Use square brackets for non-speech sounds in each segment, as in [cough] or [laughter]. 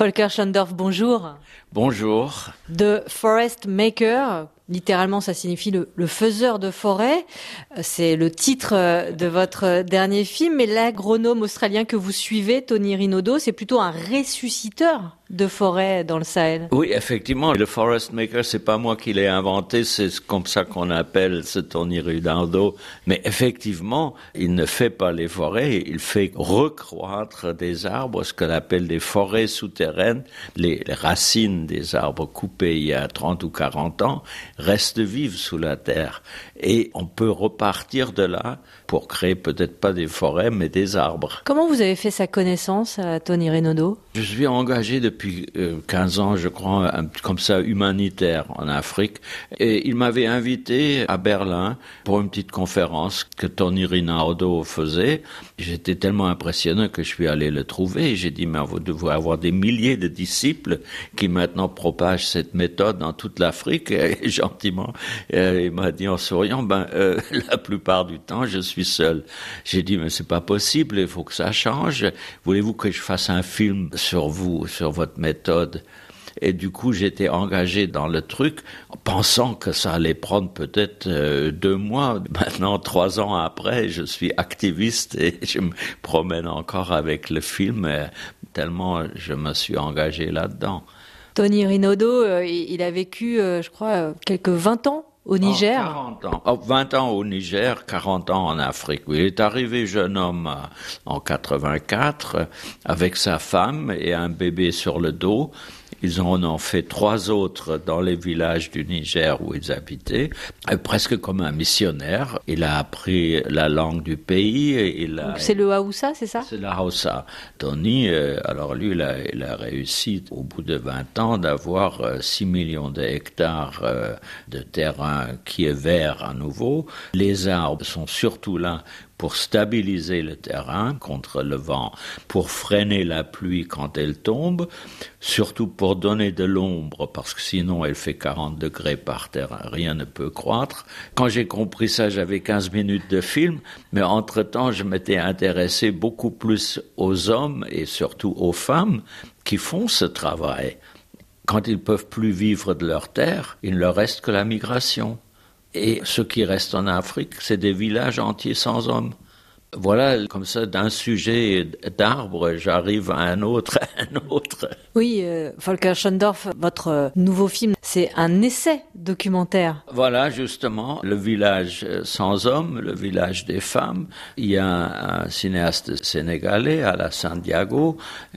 Volker Schandorf, bonjour. Bonjour. The Forest Maker, littéralement ça signifie le, le faiseur de forêt. C'est le titre de votre dernier film, mais l'agronome australien que vous suivez, Tony Rinaudot, c'est plutôt un ressusciteur de forêt dans le Sahel. Oui, effectivement, le Forest Maker, c'est pas moi qui l'ai inventé, c'est comme ça qu'on appelle ce Tony Rinaudot. Mais effectivement, il ne fait pas les forêts, il fait recroître des arbres, ce qu'on appelle des forêts souterraines, les racines des arbres coupés il y a 30 ou 40 ans restent vives sous la terre. Et on peut repartir de là pour créer peut-être pas des forêts, mais des arbres. Comment vous avez fait sa connaissance, à Tony Renaudot Je suis engagé depuis 15 euh, ans, je crois, comme ça, humanitaire en Afrique. Et il m'avait invité à Berlin pour une petite conférence que Tony Rinaldo faisait. J'étais tellement impressionné que je suis allé le trouver. J'ai dit, mais vous devez avoir des milliers de disciples qui maintenant propagent cette méthode dans toute l'Afrique. Et euh, il m'a dit en souriant, ben, euh, [laughs] la plupart du temps, je suis seul. J'ai dit, mais c'est pas possible, il faut que ça change. Voulez-vous que je fasse un film sur vous, sur votre méthode? Et du coup, j'étais engagé dans le truc, pensant que ça allait prendre peut-être euh, deux mois. [laughs] Maintenant, trois ans après, je suis activiste et [laughs] je me promène encore avec le film, tellement je me suis engagé là-dedans. Tony Rinaudot, euh, il a vécu, je crois, quelques 20 ans au Niger oh, 40 ans. Oh, 20 ans au Niger, 40 ans en Afrique. Il est arrivé jeune homme en 84 avec sa femme et un bébé sur le dos. Ils en ont fait trois autres dans les villages du Niger où ils habitaient, presque comme un missionnaire. Il a appris la langue du pays. C'est le Haoussa, c'est ça? C'est le Haoussa. Tony, euh, alors lui, il a, il a, réussi au bout de 20 ans d'avoir 6 euh, millions d'hectares euh, de terrain qui est vert à nouveau. Les arbres sont surtout là pour stabiliser le terrain contre le vent, pour freiner la pluie quand elle tombe, surtout pour donner de l'ombre, parce que sinon elle fait 40 degrés par terre, rien ne peut croître. Quand j'ai compris ça, j'avais 15 minutes de film, mais entre-temps, je m'étais intéressé beaucoup plus aux hommes et surtout aux femmes qui font ce travail. Quand ils peuvent plus vivre de leur terre, il ne leur reste que la migration. Et ce qui reste en Afrique, c'est des villages entiers sans hommes. Voilà, comme ça, d'un sujet d'arbre, j'arrive à un autre, [laughs] à un autre. Oui, euh, Volker Schendorf, votre nouveau film, c'est un essai documentaire. Voilà, justement, le village sans hommes, le village des femmes. Il y a un, cinéaste sénégalais, Alassane Diago,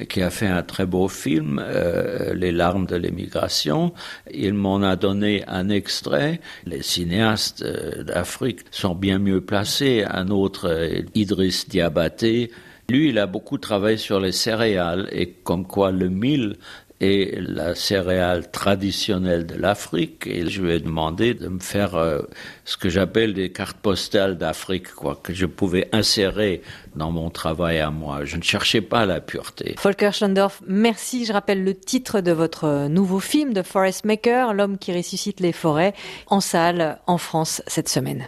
qui a fait un très beau film, euh, Les larmes de l'émigration. Il m'en a donné un extrait. Les cinéastes euh, d'Afrique sont bien mieux placés. Un autre, Idriss Diabaté. Lui, il a beaucoup travaillé sur les céréales et comme quoi le mil est la céréale traditionnelle de l'Afrique. Et je lui ai demandé de me faire euh, ce que j'appelle des cartes postales d'Afrique, quoi, que je pouvais insérer dans mon travail à moi. Je ne cherchais pas la pureté. Volker Schandorf, merci. Je rappelle le titre de votre nouveau film, The Forest Maker, l'homme qui ressuscite les forêts, en salle en France cette semaine.